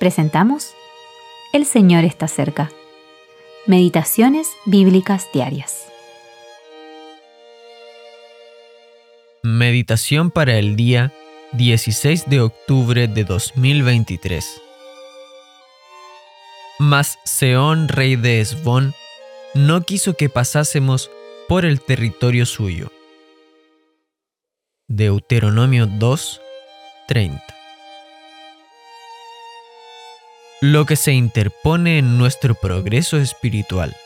presentamos El Señor está cerca. Meditaciones Bíblicas Diarias. Meditación para el día 16 de octubre de 2023. Mas Seón, rey de Esbón, no quiso que pasásemos por el territorio suyo. Deuteronomio 2, 30. Lo que se interpone en nuestro progreso espiritual.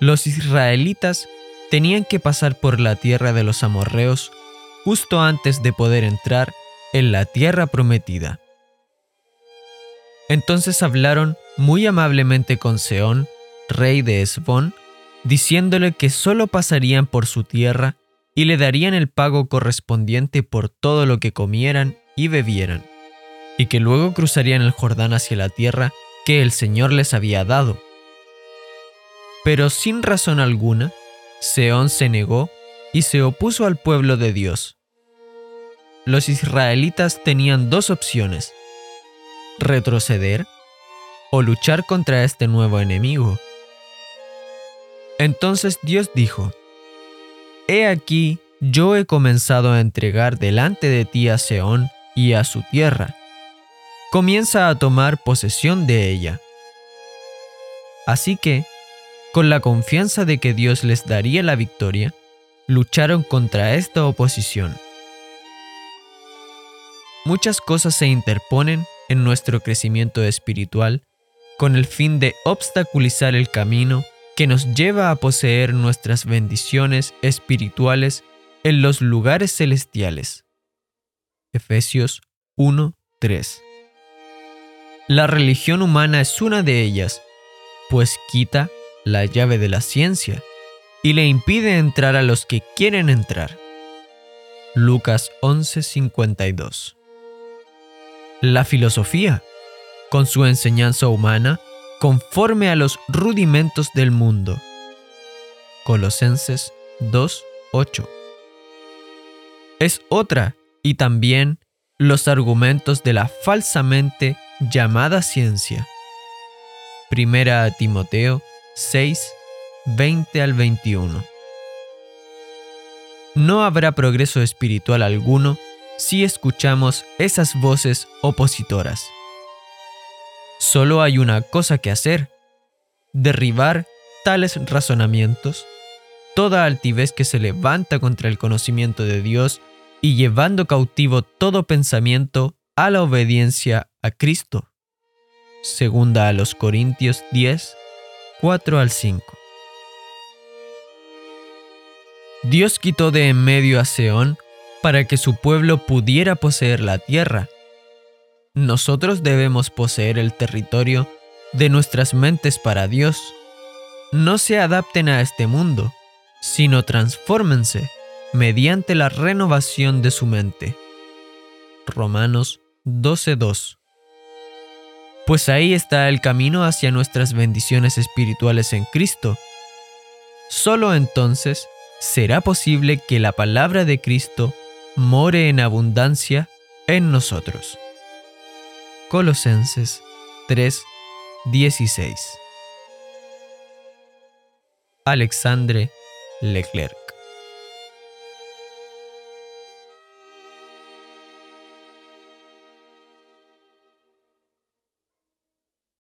Los israelitas tenían que pasar por la tierra de los amorreos justo antes de poder entrar en la tierra prometida. Entonces hablaron muy amablemente con Seón, rey de Esbón, diciéndole que solo pasarían por su tierra y le darían el pago correspondiente por todo lo que comieran y bebieran, y que luego cruzarían el Jordán hacia la tierra que el Señor les había dado. Pero sin razón alguna, Seón se negó y se opuso al pueblo de Dios. Los israelitas tenían dos opciones, retroceder o luchar contra este nuevo enemigo. Entonces Dios dijo, He aquí, yo he comenzado a entregar delante de ti a Seón y a su tierra. Comienza a tomar posesión de ella. Así que, con la confianza de que Dios les daría la victoria, lucharon contra esta oposición. Muchas cosas se interponen en nuestro crecimiento espiritual con el fin de obstaculizar el camino que nos lleva a poseer nuestras bendiciones espirituales en los lugares celestiales. Efesios 1:3 La religión humana es una de ellas, pues quita la llave de la ciencia y le impide entrar a los que quieren entrar. Lucas 11:52 La filosofía, con su enseñanza humana, conforme a los rudimentos del mundo. Colosenses 2.8. Es otra y también los argumentos de la falsamente llamada ciencia. Primera a Timoteo 6, 20 al 21. No habrá progreso espiritual alguno si escuchamos esas voces opositoras. Solo hay una cosa que hacer, derribar tales razonamientos, toda altivez que se levanta contra el conocimiento de Dios y llevando cautivo todo pensamiento a la obediencia a Cristo. Segunda a los Corintios 10, 4 al 5. Dios quitó de en medio a Seón para que su pueblo pudiera poseer la tierra nosotros debemos poseer el territorio de nuestras mentes para Dios. No se adapten a este mundo, sino transfórmense mediante la renovación de su mente. Romanos 12:2 Pues ahí está el camino hacia nuestras bendiciones espirituales en Cristo. Solo entonces será posible que la palabra de Cristo more en abundancia en nosotros. Colosenses 3:16. Alexandre Leclerc